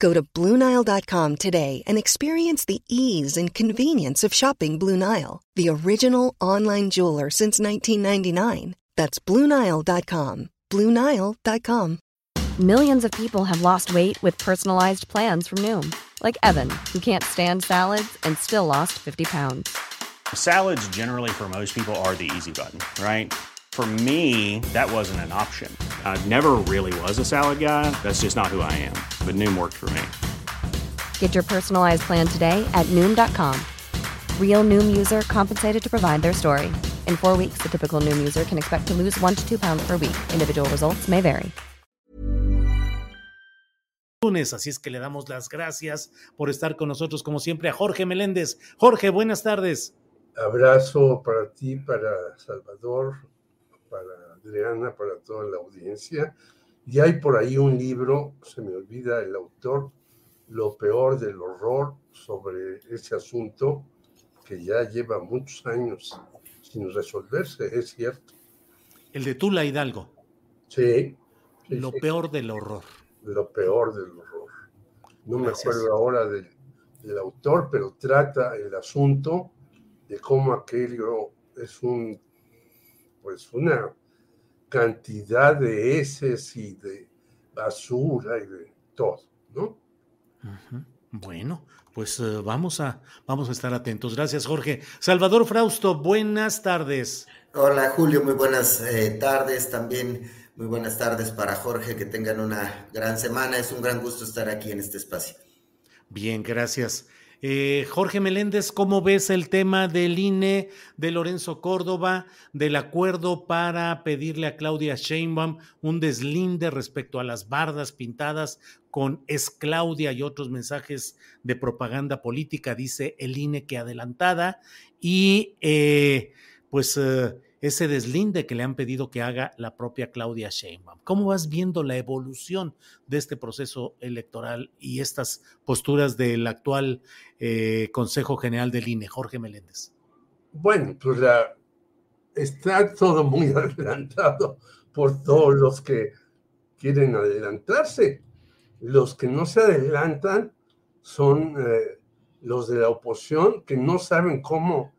Go to BlueNile.com today and experience the ease and convenience of shopping Blue Nile, the original online jeweler since 1999. That's BlueNile.com. BlueNile.com. Millions of people have lost weight with personalized plans from Noom, like Evan, who can't stand salads and still lost 50 pounds. Salads, generally, for most people, are the easy button, right? For me, that wasn't an option. I never really was a salad guy. That's just not who I am. But Noom worked for me. Get your personalized plan today at Noom.com. Real Noom user compensated to provide their story. In four weeks, the typical Noom user can expect to lose one to two pounds per week. Individual results may vary. Lunes, así es que le damos las gracias por estar con nosotros, como siempre, a Jorge Meléndez. Jorge, buenas tardes. Abrazo para ti, para Salvador, para Adriana, para toda la audiencia. Y hay por ahí un libro, se me olvida el autor, Lo peor del horror sobre ese asunto que ya lleva muchos años sin resolverse, es cierto. El de Tula Hidalgo. Sí. sí Lo sí. peor del horror. Lo peor del horror. No Gracias. me acuerdo ahora del, del autor, pero trata el asunto de cómo aquello es un, pues una cantidad de heces y de basura y de todo, ¿no? Bueno, pues eh, vamos, a, vamos a estar atentos. Gracias, Jorge. Salvador Frausto, buenas tardes. Hola Julio, muy buenas eh, tardes. También muy buenas tardes para Jorge. Que tengan una gran semana. Es un gran gusto estar aquí en este espacio. Bien, gracias. Eh, Jorge Meléndez, ¿cómo ves el tema del INE, de Lorenzo Córdoba, del acuerdo para pedirle a Claudia Sheinbaum un deslinde respecto a las bardas pintadas con es Claudia y otros mensajes de propaganda política, dice el INE que adelantada, y eh, pues eh, ese deslinde que le han pedido que haga la propia Claudia Sheinbaum. ¿Cómo vas viendo la evolución de este proceso electoral y estas posturas del actual eh, Consejo General del INE, Jorge Meléndez? Bueno, pues está todo muy adelantado por todos los que quieren adelantarse. Los que no se adelantan son eh, los de la oposición que no saben cómo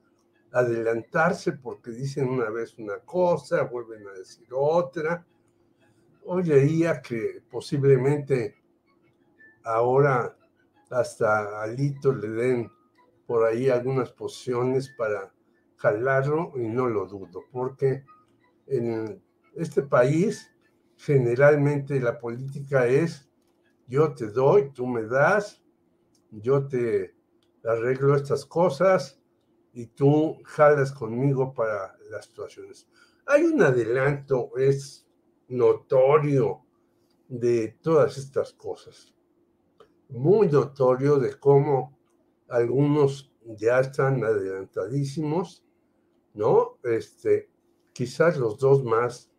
adelantarse porque dicen una vez una cosa, vuelven a decir otra. Hoy leía que posiblemente ahora hasta Alito le den por ahí algunas posiciones para jalarlo y no lo dudo, porque en este país generalmente la política es yo te doy, tú me das, yo te arreglo estas cosas y tú jalas conmigo para las situaciones. Hay un adelanto, es notorio de todas estas cosas, muy notorio de cómo algunos ya están adelantadísimos, ¿no? Este, quizás los dos más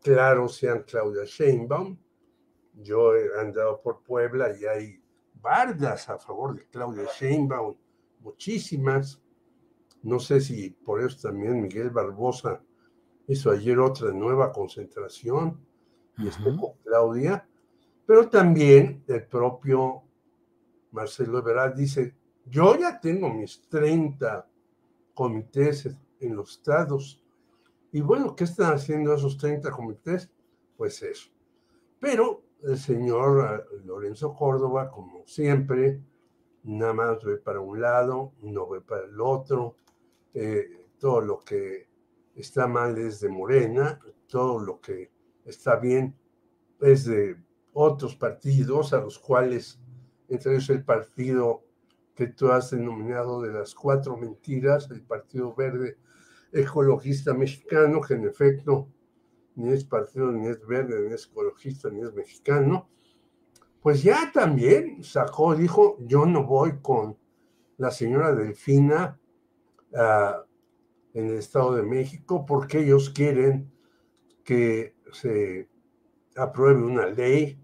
claros sean Claudia Sheinbaum. Yo he andado por Puebla y hay bardas a favor de Claudia Sheinbaum, muchísimas. No sé si por eso también Miguel Barbosa hizo ayer otra nueva concentración y estuvo con Claudia, pero también el propio Marcelo Ebrard dice, yo ya tengo mis 30 comités en los estados. Y bueno, ¿qué están haciendo esos 30 comités? Pues eso. Pero el señor Lorenzo Córdoba, como siempre, nada más ve para un lado, no ve para el otro. Eh, todo lo que está mal es de Morena, todo lo que está bien es de otros partidos a los cuales, entre ellos el partido que tú has denominado de las cuatro mentiras, el Partido Verde Ecologista Mexicano, que en efecto ni es partido, ni es verde, ni es ecologista, ni es mexicano. pues ya también sacó, dijo, yo no voy con la señora Delfina ah, en el Estado de México porque ellos quieren que se apruebe una ley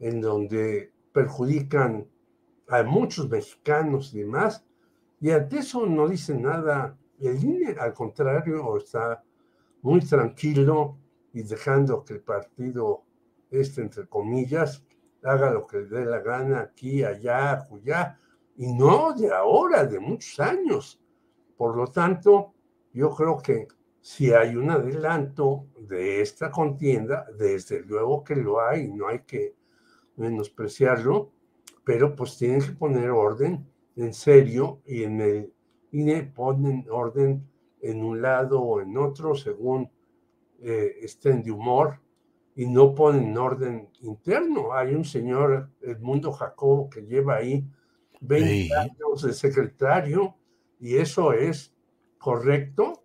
en donde perjudican a muchos mexicanos y demás, y ante eso no dice nada. El INE, al contrario, está muy tranquilo y dejando que el partido, este entre comillas, haga lo que le dé la gana aquí, allá, allá, y no de ahora, de muchos años. Por lo tanto, yo creo que si hay un adelanto de esta contienda, desde luego que lo hay, no hay que menospreciarlo, pero pues tienen que poner orden en serio y en el INE ponen orden en un lado o en otro según eh, estén de humor y no ponen orden interno. Hay un señor, Edmundo Jacobo, que lleva ahí 20 años de secretario y eso es correcto,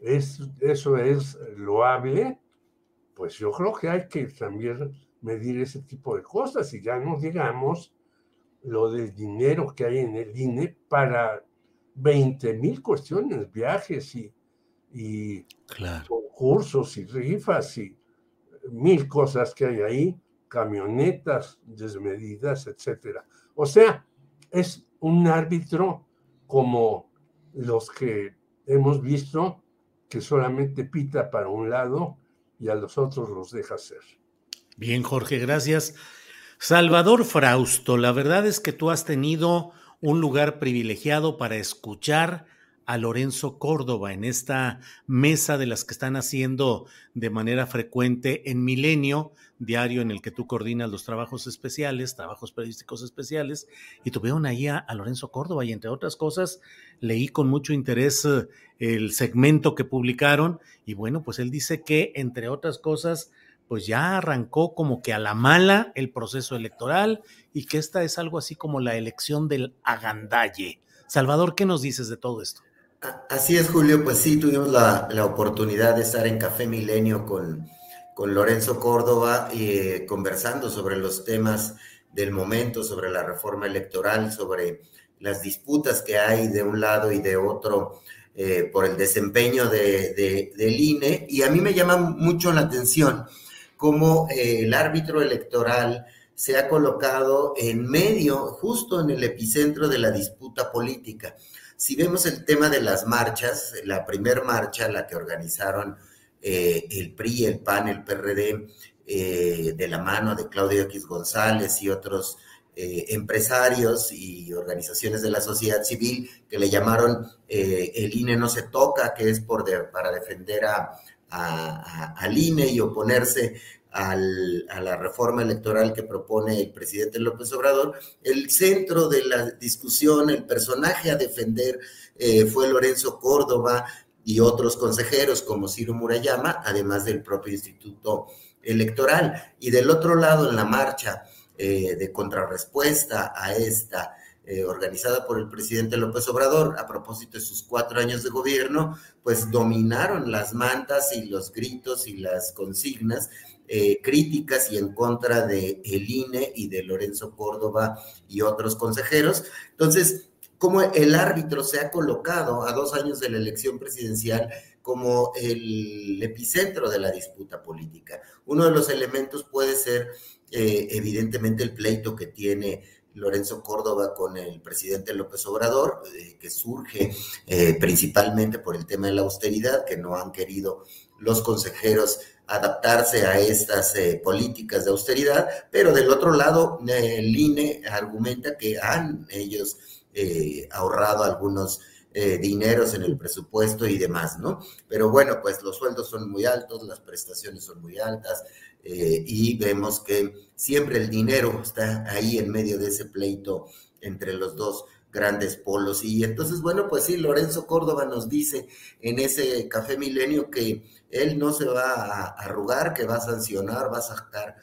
es, eso es loable, pues yo creo que hay que también medir ese tipo de cosas y ya no digamos lo del dinero que hay en el INE para 20 mil cuestiones, viajes y, y concursos y rifas y mil cosas que hay ahí, camionetas desmedidas, etcétera. O sea, es un árbitro como los que hemos visto que solamente pita para un lado y a los otros los deja hacer. Bien, Jorge, gracias. Salvador Frausto, la verdad es que tú has tenido un lugar privilegiado para escuchar a Lorenzo Córdoba en esta mesa de las que están haciendo de manera frecuente en Milenio, diario en el que tú coordinas los trabajos especiales, trabajos periodísticos especiales, y tuvieron ahí a, a Lorenzo Córdoba y entre otras cosas leí con mucho interés eh, el segmento que publicaron y bueno, pues él dice que entre otras cosas pues ya arrancó como que a la mala el proceso electoral y que esta es algo así como la elección del agandalle. Salvador, ¿qué nos dices de todo esto? Así es, Julio. Pues sí, tuvimos la, oportunidad de estar en Café Milenio con, con Lorenzo Córdoba eh, conversando sobre los temas del momento, sobre la reforma electoral, sobre las disputas que hay de un lado y de otro eh, por el desempeño de, del INE. Y a mí me llama mucho la atención cómo eh, el árbitro electoral se ha colocado en medio, justo en el epicentro de la disputa política. Si vemos el tema de las marchas, la primer marcha, la que organizaron eh, el PRI, el PAN, el PRD, eh, de la mano de Claudio X González y otros eh, empresarios y organizaciones de la sociedad civil que le llamaron el INE no se toca, que es por para defender a, al INE y oponerse a la reforma electoral que propone el presidente López Obrador, el centro de la discusión, el personaje a defender eh, fue Lorenzo Córdoba y otros consejeros como Ciro Murayama, además del propio Instituto Electoral. Y del otro lado, en la marcha eh, de contrarrespuesta a esta eh, organizada por el presidente López Obrador a propósito de sus cuatro años de gobierno, pues dominaron las mantas y los gritos y las consignas eh, críticas y en contra de el INE y de Lorenzo Córdoba y otros consejeros. Entonces, como el árbitro se ha colocado a dos años de la elección presidencial como el epicentro de la disputa política. Uno de los elementos puede ser eh, evidentemente el pleito que tiene Lorenzo Córdoba con el presidente López Obrador, eh, que surge principalmente por el tema de la austeridad, que no han querido los consejeros adaptarse a estas eh, políticas de austeridad, pero del otro lado, el INE argumenta que han ellos ahorrado algunos dineros en el presupuesto y demás, ¿no? Pero bueno, pues los sueldos son muy altos, las prestaciones son muy altas, eh, y vemos que siempre el dinero está ahí en medio de ese pleito entre los dos grandes polos. Y entonces, bueno, pues sí, Lorenzo Córdoba nos dice en ese Café Milenio que él no se va a arrugar, que va a sancionar, va a sacar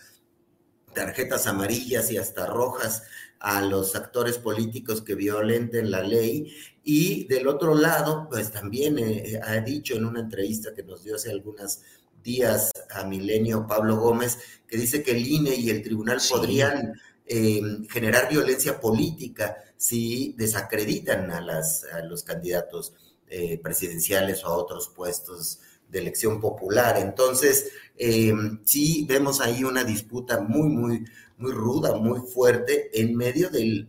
tarjetas amarillas y hasta rojas a los actores políticos que violenten la ley. Y del otro lado, pues también eh, ha dicho en una entrevista que nos dio hace algunas días a Milenio Pablo Gómez, que dice que el INE y el tribunal podrían em, generar violencia política si desacreditan a, las, a los candidatos eh, presidenciales o a otros puestos de elección popular. Entonces, em, sí vemos ahí una disputa muy, muy, muy ruda, muy fuerte en medio del,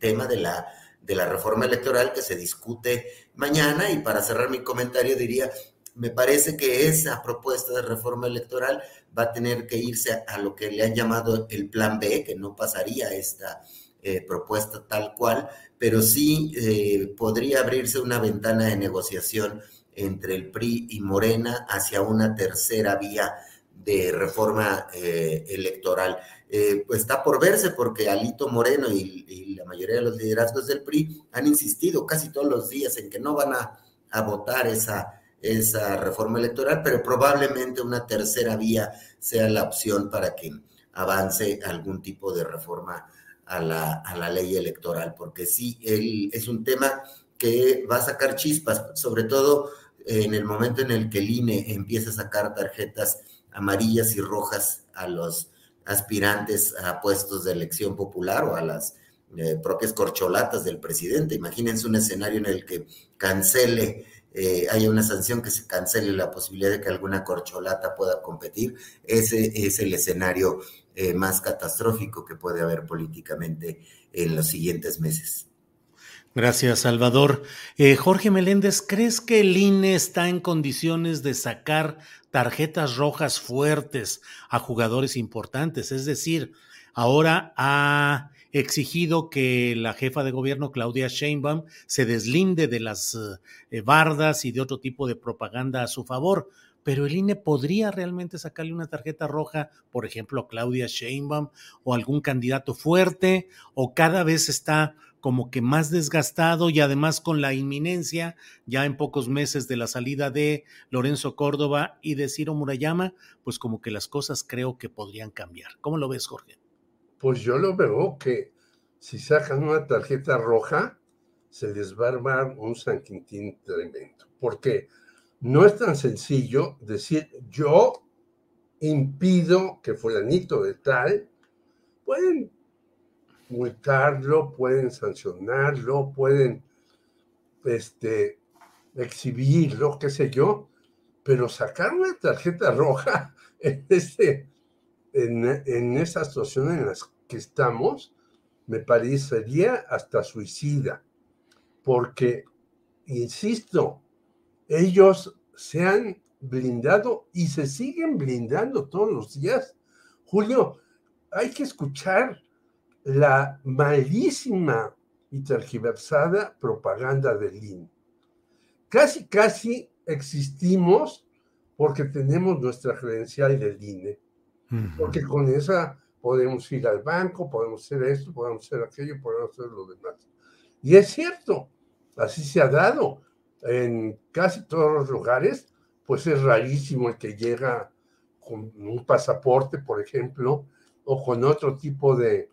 tema de la reforma electoral que se discute mañana. Y para cerrar mi comentario diría, me parece que esa propuesta de reforma electoral va a tener que irse a, lo que le han llamado el plan B, que no pasaría esta eh, propuesta tal cual, pero sí eh, podría abrirse una ventana de negociación entre el PRI y Morena hacia una tercera vía de reforma eh, electoral. pues está por verse porque Alito Moreno y, y, la mayoría de los liderazgos del PRI han insistido casi todos los días en que no van a, a votar esa, esa reforma electoral, pero probablemente una tercera vía sea la opción para que avance algún tipo de reforma a la, a la ley electoral, porque sí, él, es un tema que va a sacar chispas, sobre todo en el momento en el que el INE empieza a sacar tarjetas amarillas y rojas a los aspirantes a puestos de elección popular o a las eh, propias corcholatas del presidente. Imagínense un escenario en el que cancele eh, haya una sanción que se cancele la posibilidad de que alguna corcholata pueda competir, ese es el escenario eh, más catastrófico que puede haber políticamente en los siguientes meses. Gracias, Salvador. Eh, Jorge Meléndez, ¿crees que el INE está en condiciones de sacar tarjetas rojas fuertes a jugadores importantes? Es decir, ahora ha exigido que la jefa de gobierno, Claudia Sheinbaum, se deslinde de las eh, bardas y de otro tipo de propaganda a su favor. Pero el INE podría realmente sacarle una tarjeta roja, por ejemplo, a Claudia Sheinbaum o algún candidato fuerte, o cada vez está como que más desgastado y además con la inminencia ya en pocos meses de la salida de Lorenzo Córdoba y de Ciro Murayama, pues como que las cosas creo que podrían cambiar. ¿Cómo lo ves, Jorge? Pues yo lo veo que si sacan una tarjeta roja, se les va a armar un San Quintín tremendo. Porque no es tan sencillo decir yo impido que fulanito de tal, pueden multarlo, pueden sancionarlo, pueden este, exhibirlo, qué sé yo, pero sacar una tarjeta roja en, este, en, en esa situación en las que estamos, me parecería hasta suicida, porque, insisto, ellos se han blindado y se siguen blindando todos los días. Julio, hay que escuchar la malísima y tergiversada propaganda del INE. Casi, casi existimos porque tenemos nuestra credencial del INE, porque con esa podemos ir al banco, podemos hacer esto, podemos hacer aquello, podemos hacer lo demás. Y es cierto, así se ha dado. En casi todos los lugares, pues es rarísimo el que llega con un pasaporte, por ejemplo, o con otro tipo de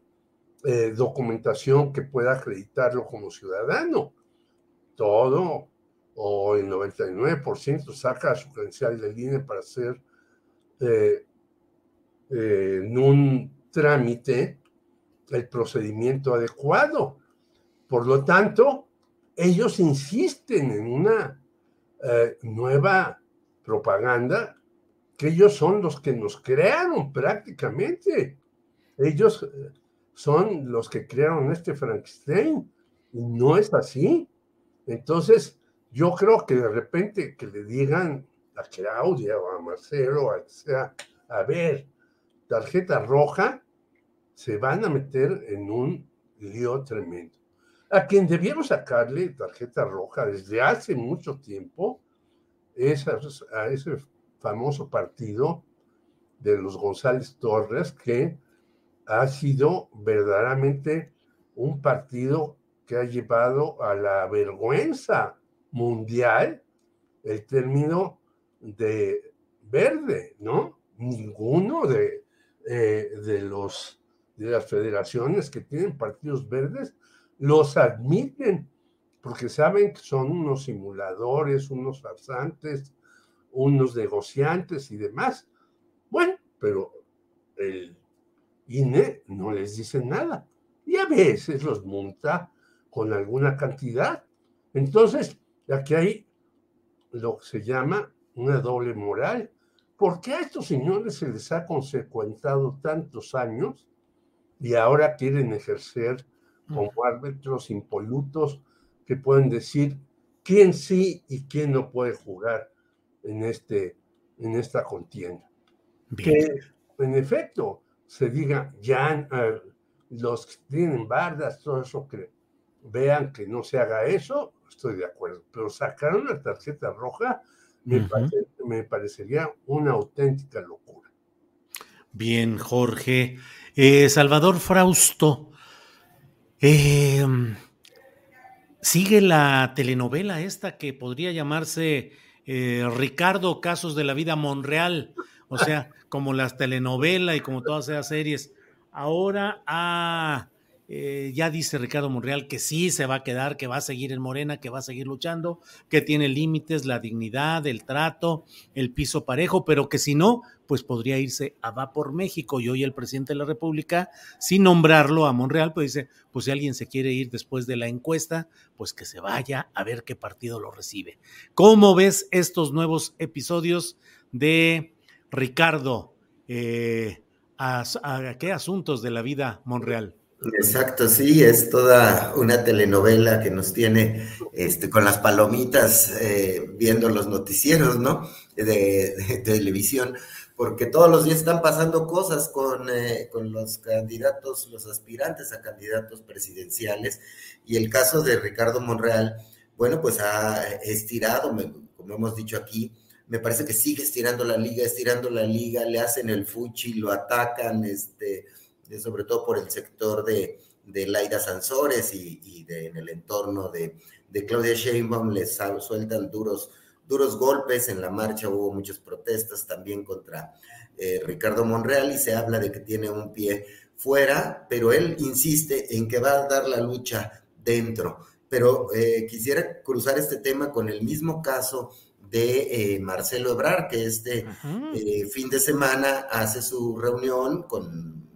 eh, documentación que pueda acreditarlo como ciudadano. Todo, o el 99% saca su credencial de línea para hacer eh, eh, en un trámite el procedimiento adecuado. Por lo tanto, ellos insisten en una eh, nueva propaganda que ellos son los que nos crearon prácticamente. Ellos eh, son los que crearon este Frankenstein y no es así. Entonces, yo creo que de repente que le digan a Claudia o a Marcelo, a, sea, a ver, tarjeta roja, se van a meter en un lío tremendo. A quien debieron sacarle tarjeta roja desde hace mucho tiempo a, ese famoso partido de los González Torres, que ha sido verdaderamente un partido que ha llevado a la vergüenza mundial el término de verde, ¿no? Ninguno de eh, de, los, de las federaciones que tienen partidos verdes los admiten porque saben que son unos simuladores, unos farsantes, unos negociantes y demás. Bueno, pero el INE no les dice nada. Y a veces los monta con alguna cantidad. Entonces, aquí hay lo que se llama una doble moral. ¿Por qué a estos señores se les ha consecuentado tantos años y ahora quieren ejercer como árbitros impolutos que pueden decir quién sí y quién no puede jugar en, este, en esta contienda? Que en efecto se diga ya eh, los que tienen bardas, todo eso que vean que no se haga eso, estoy de acuerdo, pero sacar una tarjeta roja me, parecería una auténtica locura. Bien, Jorge. Eh, Salvador Frausto, eh, sigue la telenovela esta que podría llamarse eh, Ricardo Casos de la Vida Monreal, o sea, como las telenovelas y como todas esas series. Ahora ha eh, ya dice Ricardo Monreal que sí se va a quedar, que va a seguir en Morena, que va a seguir luchando, que tiene límites, la dignidad, el trato, el piso parejo, pero que si no, pues podría irse a Va por México. Y hoy el presidente de la República, sin nombrarlo a Monreal, pues dice, pues si alguien se quiere ir después de la encuesta, pues que se vaya a ver qué partido lo recibe. ¿Cómo ves estos nuevos episodios de Ricardo? Eh, a, qué asuntos de la vida Monreal? Exacto, sí, es toda una telenovela que nos tiene este, con las palomitas eh, viendo los noticieros, ¿no? De, televisión, porque todos los días están pasando cosas con, eh, con los candidatos, los aspirantes a candidatos presidenciales, y el caso de Ricardo Monreal, bueno, pues ha estirado, como hemos dicho aquí, me parece que sigue estirando la liga, estirando la liga, le hacen el fuchi, lo atacan, este sobre todo por el sector de, de Laida Sansores y, de, en el entorno de, de Claudia Sheinbaum, les sueltan duros, duros golpes. En la marcha hubo muchas protestas también contra eh, Ricardo Monreal y se habla de que tiene un pie fuera, pero él insiste en que va a dar la lucha dentro. Pero eh, quisiera cruzar este tema con el mismo caso de eh, Marcelo Ebrar, que este fin de semana hace su reunión con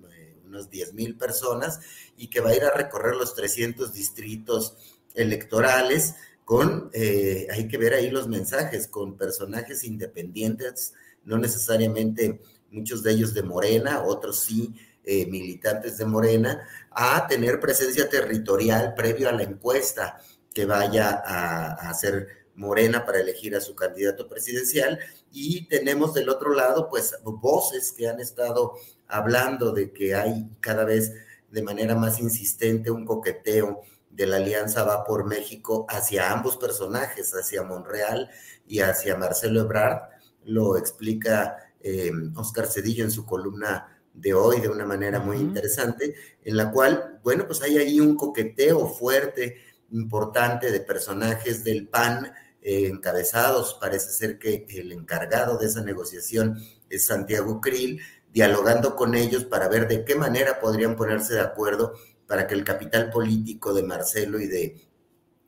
unos 10 mil personas y que va a ir a recorrer los 300 distritos electorales con, eh, hay que ver ahí los mensajes, con personajes independientes, no necesariamente muchos de ellos de Morena, otros sí, eh, militantes de Morena, a tener presencia territorial previo a la encuesta que vaya a hacer Morena para elegir a su candidato presidencial. Y tenemos del otro lado pues voces que han estado hablando de que hay cada vez de manera más insistente un coqueteo de la alianza va por México hacia ambos personajes, hacia Monreal y hacia Marcelo Ebrard. Lo explica eh, Oscar Cedillo en su columna de hoy de una manera muy interesante, en la cual, bueno, pues hay ahí un coqueteo fuerte, importante de personajes del PAN eh, encabezados. Parece ser que el encargado de esa negociación es Santiago Krill, dialogando con ellos para ver de qué manera podrían ponerse de acuerdo para que el capital político de Marcelo y de,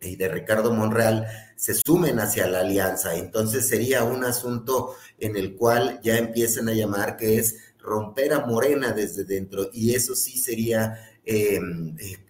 y de Ricardo Monreal se sumen hacia la alianza. Entonces sería un asunto en el cual ya empiezan a llamar que es romper a Morena desde dentro y eso sí sería eh,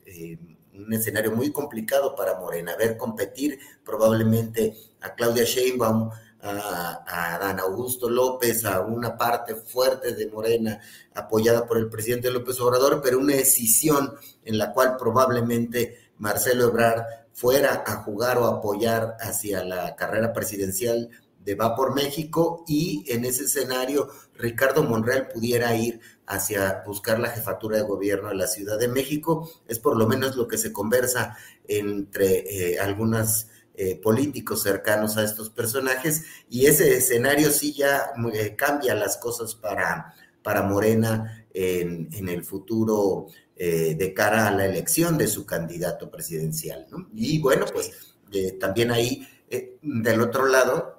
eh, un escenario muy complicado para Morena, ver competir probablemente a Claudia Sheinbaum, a, a Dan Augusto López, a una parte fuerte de Morena apoyada por el presidente López Obrador, pero una decisión en la cual probablemente Marcelo Ebrard fuera a jugar o apoyar hacia la carrera presidencial de Va por México y en ese escenario Ricardo Monreal pudiera ir hacia buscar la jefatura de gobierno de la Ciudad de México. Es por lo menos lo que se conversa entre eh, algunos eh, políticos cercanos a estos personajes y ese escenario sí ya eh, cambia las cosas para, para Morena en, el futuro de cara a la elección de su candidato presidencial. Y bueno, pues también ahí, del otro lado,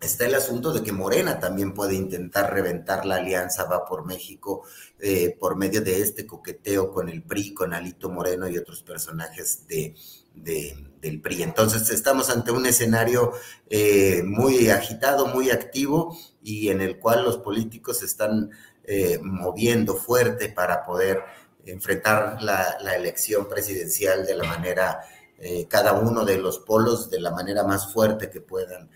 está el asunto de que Morena también puede intentar reventar la alianza Va por México eh, por medio de este coqueteo con el PRI, con Alito Moreno y otros personajes de, del PRI. Entonces estamos ante un escenario eh, muy agitado, muy activo y en el cual los políticos están eh, moviendo fuerte para poder enfrentar la, elección presidencial de la manera, eh, cada uno de los polos, de la manera más fuerte que puedan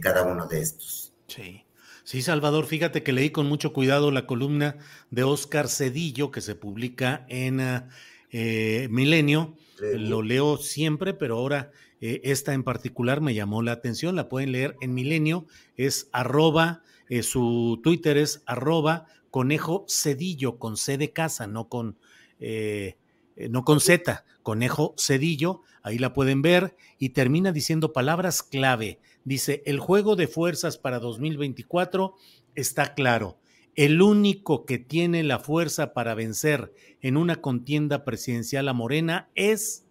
cada uno de estos. Sí. Sí, Salvador, fíjate que leí con mucho cuidado la columna de Oscar Cedillo que se publica en Milenio. Lo leo siempre, pero ahora esta en particular me llamó la atención. La pueden leer en Milenio. Es arroba, su Twitter es arroba Conejo Cedillo, con C de casa, no con, eh, eh, no con Z, Conejo Cedillo, ahí la pueden ver, y termina diciendo palabras clave. Dice, el juego de fuerzas para 2024 está claro. El único que tiene la fuerza para vencer en una contienda presidencial a Morena es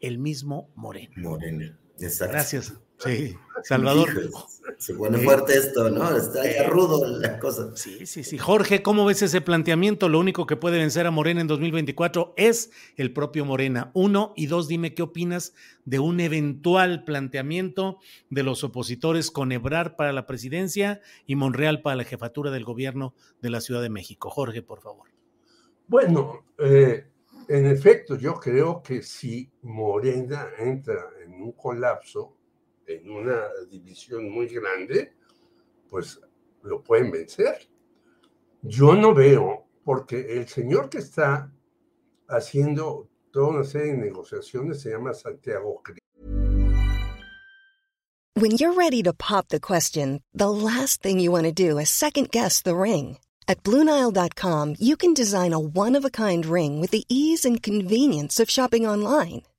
el mismo Morena. Morena, exacto. Gracias. Sí, Salvador. se pone fuerte esto, ¿no? Está ya rudo la cosa. Sí, sí, sí. Jorge, ¿cómo ves ese planteamiento? Lo único que puede vencer a Morena en 2024 es el propio Morena. Uno y dos, dime qué opinas de un eventual planteamiento de los opositores con Ebrar para la presidencia y Monreal para la jefatura del gobierno de la Ciudad de México. Jorge, por favor. Bueno, eh, en efecto, yo creo que si Morena entra en un colapso, en una división muy grande, pues lo pueden vencer. Yo no veo, porque el señor que está haciendo toda una serie de negociaciones se llama Santiago Cris. When you're ready to pop the question, the last thing you want to do is second guess the ring. At BlueNile.com, you can design a one-of-a-kind ring with the ease and convenience of shopping online.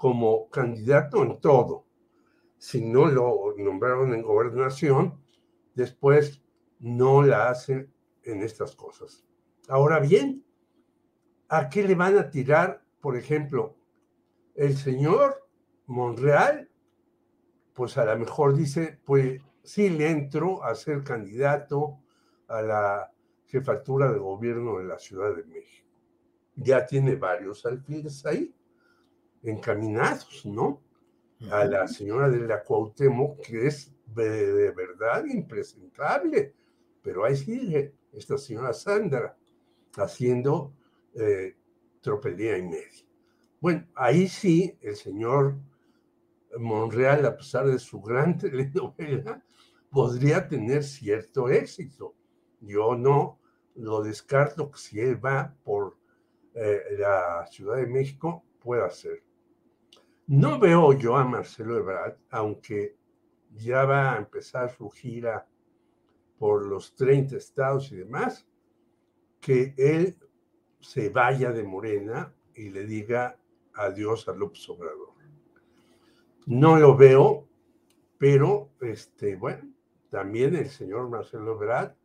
como candidato en todo. Si no lo nombraron en gobernación, después no la hacen en estas cosas. Ahora bien, ¿a qué le van a tirar, por ejemplo, el señor Monreal? Pues a lo mejor dice, pues sí le entro a ser candidato a la jefatura de gobierno de la Ciudad de México. Ya tiene varios alfiles ahí encaminados, ¿no? A la señora de la Cuauhtémoc, que es de, verdad impresentable, pero ahí sigue esta señora Sandra haciendo eh, tropelía y media. Bueno, ahí sí el señor Monreal, a pesar de su gran telenovela, podría tener cierto éxito. Yo no lo descarto que si él va por eh, la Ciudad de México, pueda ser. No veo yo a Marcelo Ebrard, aunque ya va a empezar su gira por los 30 estados y demás, que él se vaya de Morena y le diga adiós a López Obrador. No lo veo, pero este, bueno, también el señor Marcelo Ebrard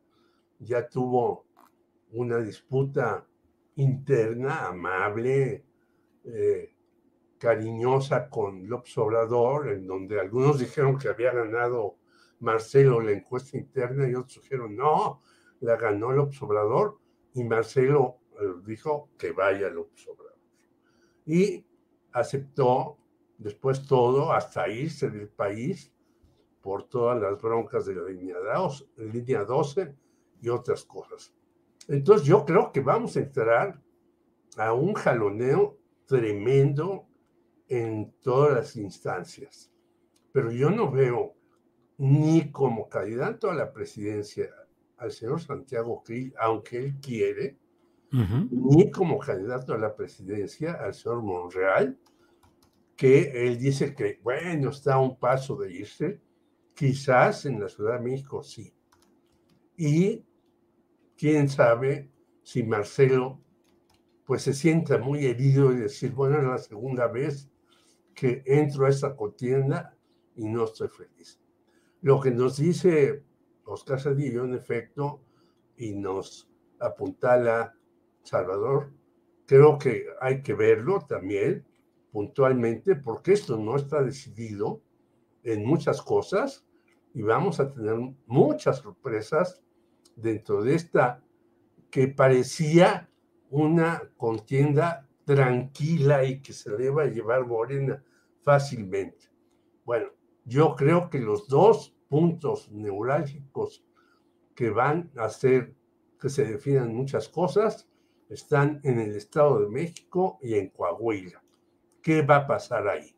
ya tuvo una disputa interna, amable, eh, cariñosa con López Obrador, en donde algunos dijeron que había ganado Marcelo la encuesta interna y otros dijeron no, la ganó López Obrador y Marcelo eh, dijo que vaya López Obrador. Y aceptó después todo hasta irse del país por todas las broncas de la línea 12, línea 12 y otras cosas. Entonces yo creo que vamos a entrar a un jaloneo tremendo en todas las instancias. Pero yo no veo ni como candidato a la presidencia al señor Santiago Krill, aunque él quiere, ni como candidato a la presidencia al señor Monreal, que él dice que, bueno, está a un paso de irse, quizás en la Ciudad de México sí. Y quién sabe si Marcelo pues se sienta muy herido y decir, bueno, es la segunda vez que entro a esta contienda y no estoy feliz. Lo que nos dice Oscar Cedillo, en efecto, y nos apuntala Salvador, creo que hay que verlo también puntualmente, porque esto no está decidido en muchas cosas y vamos a tener muchas sorpresas dentro de esta que parecía una contienda tranquila y que se le va a llevar Morena fácilmente. Bueno, yo creo que los dos puntos neurálgicos que van a hacer que se definan muchas cosas están en el Estado de México y en Coahuila. ¿Qué va a pasar ahí?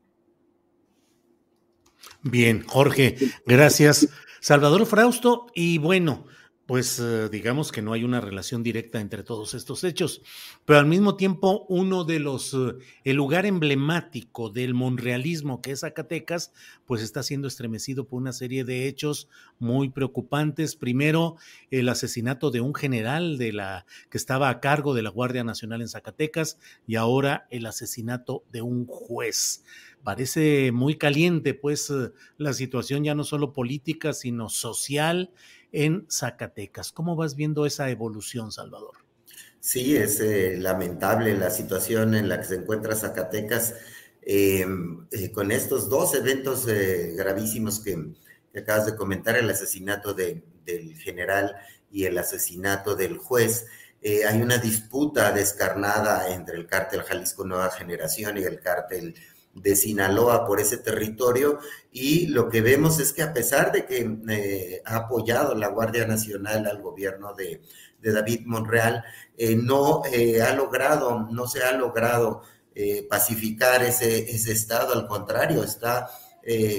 Bien, Jorge, gracias. Salvador Frausto, y bueno, pues eh, digamos que no hay una relación directa entre todos estos hechos, pero al mismo tiempo uno de los, eh, el lugar emblemático del monrealismo que es Zacatecas, pues está siendo estremecido por una serie de hechos muy preocupantes. Primero, el asesinato de un general de la, que estaba a cargo de la Guardia Nacional en Zacatecas y ahora el asesinato de un juez parece muy caliente, pues eh, la situación ya no solo política, sino social en Zacatecas. ¿Cómo vas viendo esa evolución, Salvador? Sí, es eh, lamentable la situación en la que se encuentra Zacatecas em, eh, con estos dos eventos eh, gravísimos que, acabas de comentar, el asesinato del general y el asesinato del juez. hay una disputa descarnada entre el cártel Jalisco Nueva Generación y el cártel de Sinaloa por ese territorio y lo que vemos es que a pesar de que eh, ha apoyado la Guardia Nacional al gobierno de, David Monreal, eh, no eh, ha logrado, no se ha logrado pacificar ese, ese estado, al contrario, está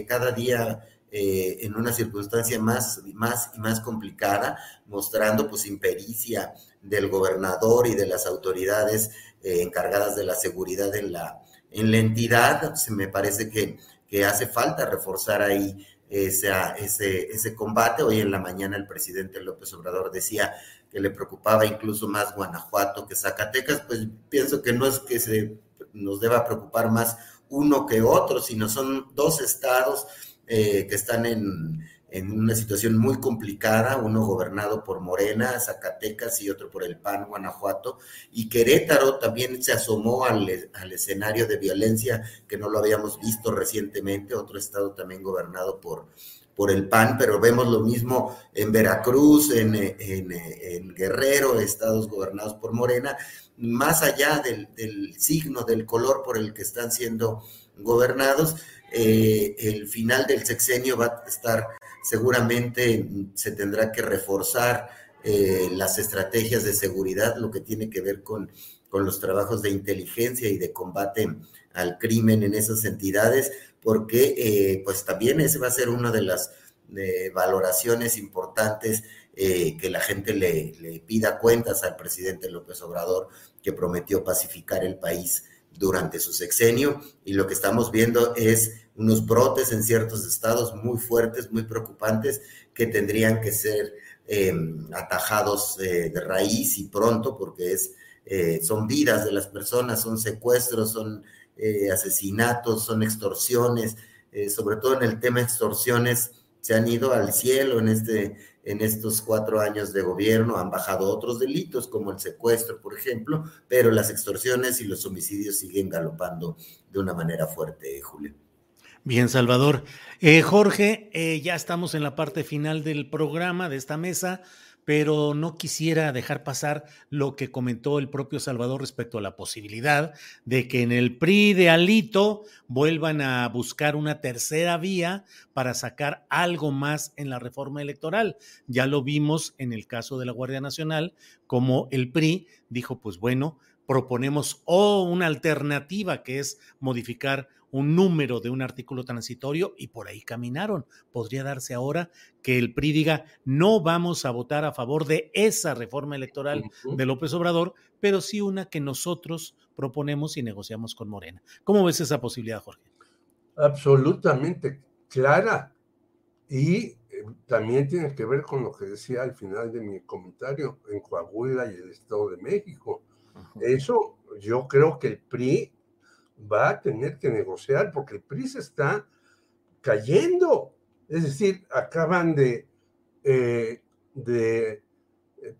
cada día en una circunstancia más, más y más complicada, mostrando pues impericia del gobernador y de las autoridades encargadas de la seguridad en la, en la entidad, se me parece que, hace falta reforzar ahí ese, ese combate. Hoy en la mañana el presidente López Obrador decía que le preocupaba incluso más Guanajuato que Zacatecas, pues pienso que no es que se nos deba preocupar más uno que otro, sino son dos estados eh, que están en, en una situación muy complicada, uno gobernado por Morena, Zacatecas y otro por el PAN, Guanajuato, y Querétaro también se asomó al, escenario de violencia que no lo habíamos visto recientemente, otro estado también gobernado por, por el PAN, pero vemos lo mismo en Veracruz, en, en, Guerrero, estados gobernados por Morena, más allá del, del signo, del color por el que están siendo gobernados, eh, el final del sexenio va a estar seguramente se tendrá que reforzar eh, las estrategias de seguridad, lo que tiene que ver con, con los trabajos de inteligencia y de combate al crimen en esas entidades, porque eh, pues también ese va a ser una de las valoraciones importantes que la gente le, le, pida cuentas al presidente López Obrador, que prometió pacificar el país durante su sexenio. Y lo que estamos viendo es unos brotes en ciertos estados muy fuertes, muy preocupantes, que tendrían que ser eh, atajados eh, de raíz y pronto, porque es, eh, son vidas de las personas, son secuestros, son asesinatos, son extorsiones, sobre todo en el tema extorsiones, se han ido al cielo en, este, en estos cuatro años de gobierno, han bajado otros delitos como el secuestro, por ejemplo, pero las extorsiones y los homicidios siguen galopando de una manera fuerte, Julio. Bien, Salvador. Eh, Jorge, eh, ya estamos en la parte final del programa, de esta mesa pero no quisiera dejar pasar lo que comentó el propio Salvador respecto a la posibilidad de que en el PRI de Alito vuelvan a buscar una tercera vía para sacar algo más en la reforma electoral. Ya lo vimos en el caso de la Guardia Nacional, como el PRI dijo, pues bueno, proponemos o una alternativa que es modificar un número de un artículo transitorio y por ahí caminaron. Podría darse ahora que el PRI diga, no vamos a votar a favor de esa reforma electoral de López Obrador, pero sí una que nosotros proponemos y negociamos con Morena. ¿Cómo ves esa posibilidad, Jorge? Absolutamente clara. Y eh, también tiene que ver con lo que decía al final de mi comentario en Coahuila y el Estado de México. Eso yo creo que el PRI va a tener que negociar porque el PRI se está cayendo. Es decir, acaban de, eh, de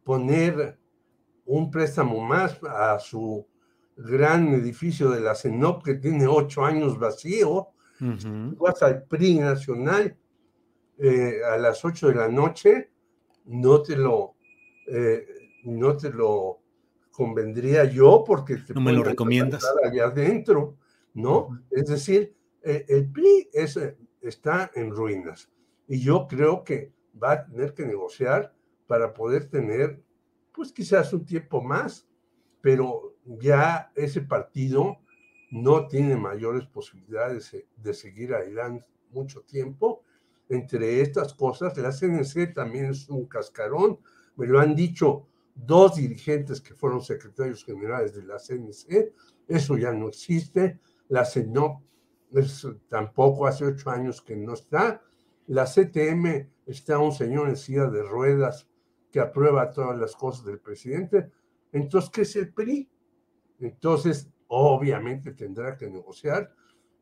poner un préstamo más a su gran edificio de la CENOP que tiene ocho años vacío. Vas al PRI nacional eh, a las ocho de la noche, no te lo, eh, no te lo convendría yo porque te no me lo recomiendas allá adentro, ¿no? Es decir, eh, el PRI es, está en ruinas y yo creo que va a tener que negociar para poder tener, pues quizás un tiempo más, pero ya ese partido no tiene mayores posibilidades de seguir adelante mucho tiempo. Entre estas cosas, la CNC también es un cascarón, me lo han dicho dos dirigentes que fueron secretarios generales de la CNC, eso ya no existe, la CENOP tampoco hace ocho años que no está, la CTM está un señor en silla de ruedas que aprueba todas las cosas del presidente, entonces, ¿qué es el PRI? Entonces, obviamente tendrá que negociar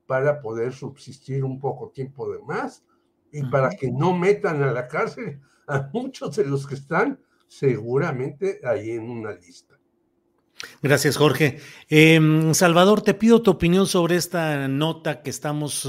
para poder subsistir un poco tiempo de más y para que no metan a la cárcel a muchos de los que están seguramente ahí en una lista. Gracias, Jorge. Em, Salvador, te pido tu opinión sobre esta nota que estamos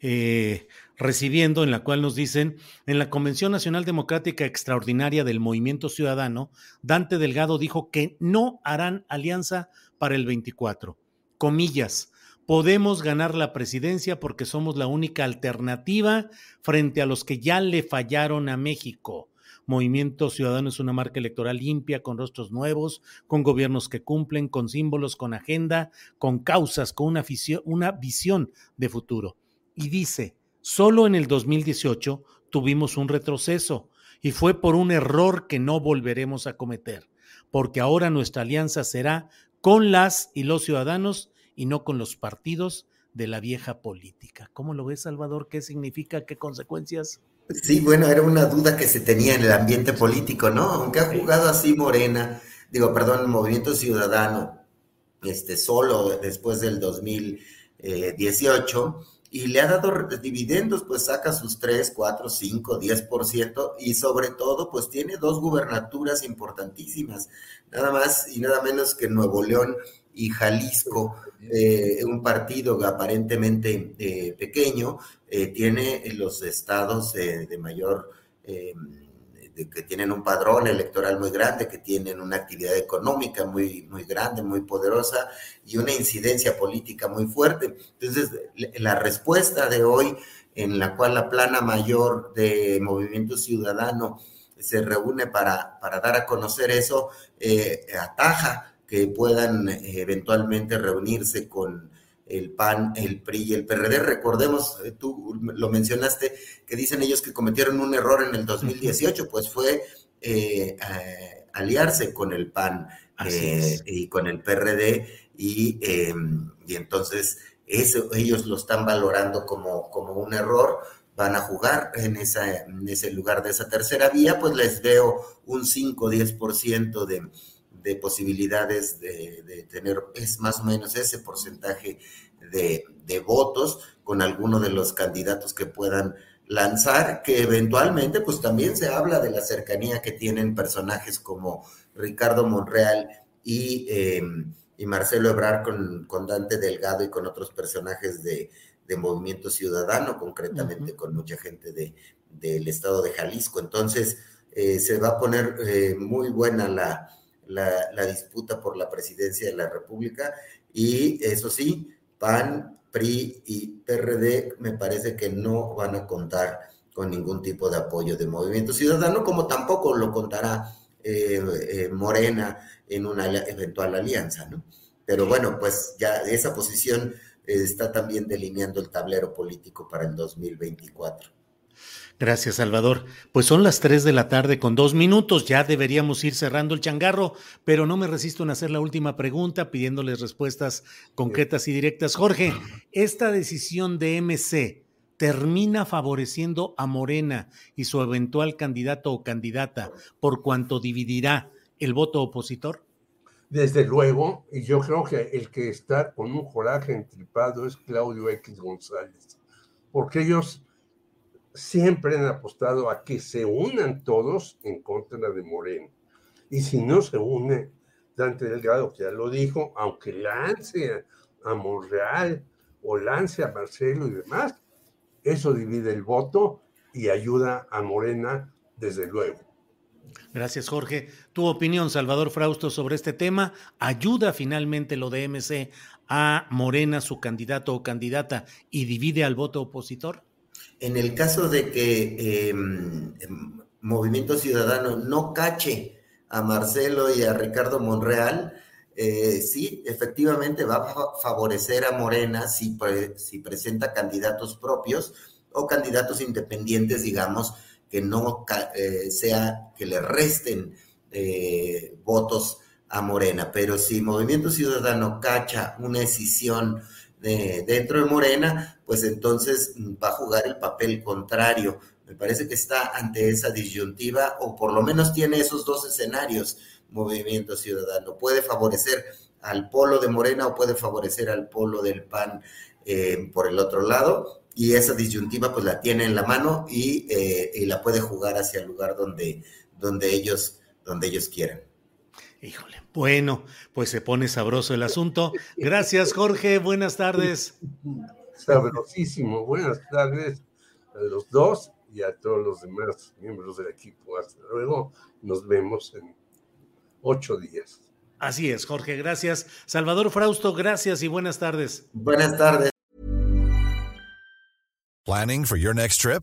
eh, recibiendo, en la cual nos dicen, en la Convención Nacional Democrática Extraordinaria del Movimiento Ciudadano, Dante Delgado dijo que no harán alianza para el 24. Comillas, podemos ganar la presidencia porque somos la única alternativa frente a los que ya le fallaron a México. Movimiento Ciudadano es una marca electoral limpia, con rostros nuevos, con gobiernos que cumplen, con símbolos, con agenda, con causas, con una, una visión de futuro. Y dice, solo en el 2018 tuvimos un retroceso y fue por un error que no volveremos a cometer, porque ahora nuestra alianza será con las y los ciudadanos y no con los partidos de la vieja política. ¿Cómo lo ves, Salvador? ¿Qué significa? ¿Qué consecuencias? Sí, bueno, era una duda que se tenía en el ambiente político, ¿no? Aunque ha jugado así Morena, digo, perdón, el Movimiento Ciudadano, este, solo después del 2018, y le ha dado dividendos, pues saca sus 3, 4, 5, 10%, y sobre todo, pues tiene dos gubernaturas importantísimas, nada más y nada menos que Nuevo León y Jalisco, eh, un partido aparentemente eh, pequeño, eh, tiene los estados de mayor, que tienen un padrón electoral muy grande, que tienen una actividad económica muy, muy grande, muy poderosa y una incidencia política muy fuerte. Entonces, la respuesta de hoy, en la cual la plana mayor de Movimiento Ciudadano se reúne para, para dar a conocer eso, ataja que puedan eh, eventualmente reunirse con el PAN, el PRI y el PRD. Recordemos, eh, tú lo mencionaste, que dicen ellos que cometieron un error en el 2018, pues fue eh, aliarse con el PAN y con el PRD y, em, y entonces eso, ellos lo están valorando como, como un error. Van a jugar en, esa, en ese lugar de esa tercera vía, pues les veo un 5-10% de, de posibilidades de, tener, es más o menos ese porcentaje de, votos con alguno de los candidatos que puedan lanzar, que eventualmente pues también se habla de la cercanía que tienen personajes como Ricardo Monreal y, em, y Marcelo Ebrar con, con, Dante Delgado y con otros personajes de, Movimiento Ciudadano, concretamente con mucha gente de, del estado de Jalisco. Entonces, eh, se va a poner eh, muy buena la, la, disputa por la presidencia de la República y eso sí, PAN, PRI y PRD me parece que no van a contar con ningún tipo de apoyo de Movimiento Ciudadano, como tampoco lo contará eh, eh, Morena en una eventual alianza, ¿no? Pero bueno, pues ya esa posición está también delineando el tablero político para el 2024. Gracias, Salvador. Pues son las 3 de la tarde con dos minutos. Ya deberíamos ir cerrando el changarro, pero no me resisto en hacer la última pregunta pidiéndoles respuestas concretas y directas. Jorge, esta decisión de MC termina favoreciendo a Morena y su eventual candidato o candidata por cuanto dividirá el voto opositor? Desde luego, y yo creo que el que está con un coraje entripado es Claudio X González, porque ellos siempre han apostado a que se unan todos en contra de Moreno. Y si no se une, Dante Delgado, que ya lo dijo, aunque lance a Monreal o lance a Marcelo y demás, eso divide el voto y ayuda a Morena, desde luego. Gracias, Jorge. Tu opinión, Salvador Frausto, sobre este tema. ¿Ayuda finalmente lo de MC a Morena, su candidato o candidata, y divide al voto opositor? En el caso de que em, em, Movimiento Ciudadano no cache a Marcelo y a Ricardo Monreal, eh, sí, efectivamente va a favorecer a Morena si, si presenta candidatos propios o candidatos independientes, digamos, que no eh, sea que le resten eh, votos a Morena. Pero si Movimiento Ciudadano cacha una decisión dentro de Morena, pues entonces va a jugar el papel contrario. Me parece que está ante esa disyuntiva o por lo menos tiene esos dos escenarios Movimiento Ciudadano. Puede favorecer al polo de Morena o puede favorecer al polo del PAN eh, por el otro lado. Y esa disyuntiva pues la tiene en la mano y, eh, la puede jugar hacia el lugar donde, donde, ellos, donde ellos quieran. Híjole, bueno, pues se pone sabroso el asunto. Gracias, Jorge. Buenas tardes. Sabrosísimo. Buenas tardes a los dos y a todos los demás miembros del equipo. Hasta luego. Nos vemos en ocho días. Así es, Jorge. Gracias. Salvador Frausto, gracias y buenas tardes. Buenas tardes. Planning for your next trip?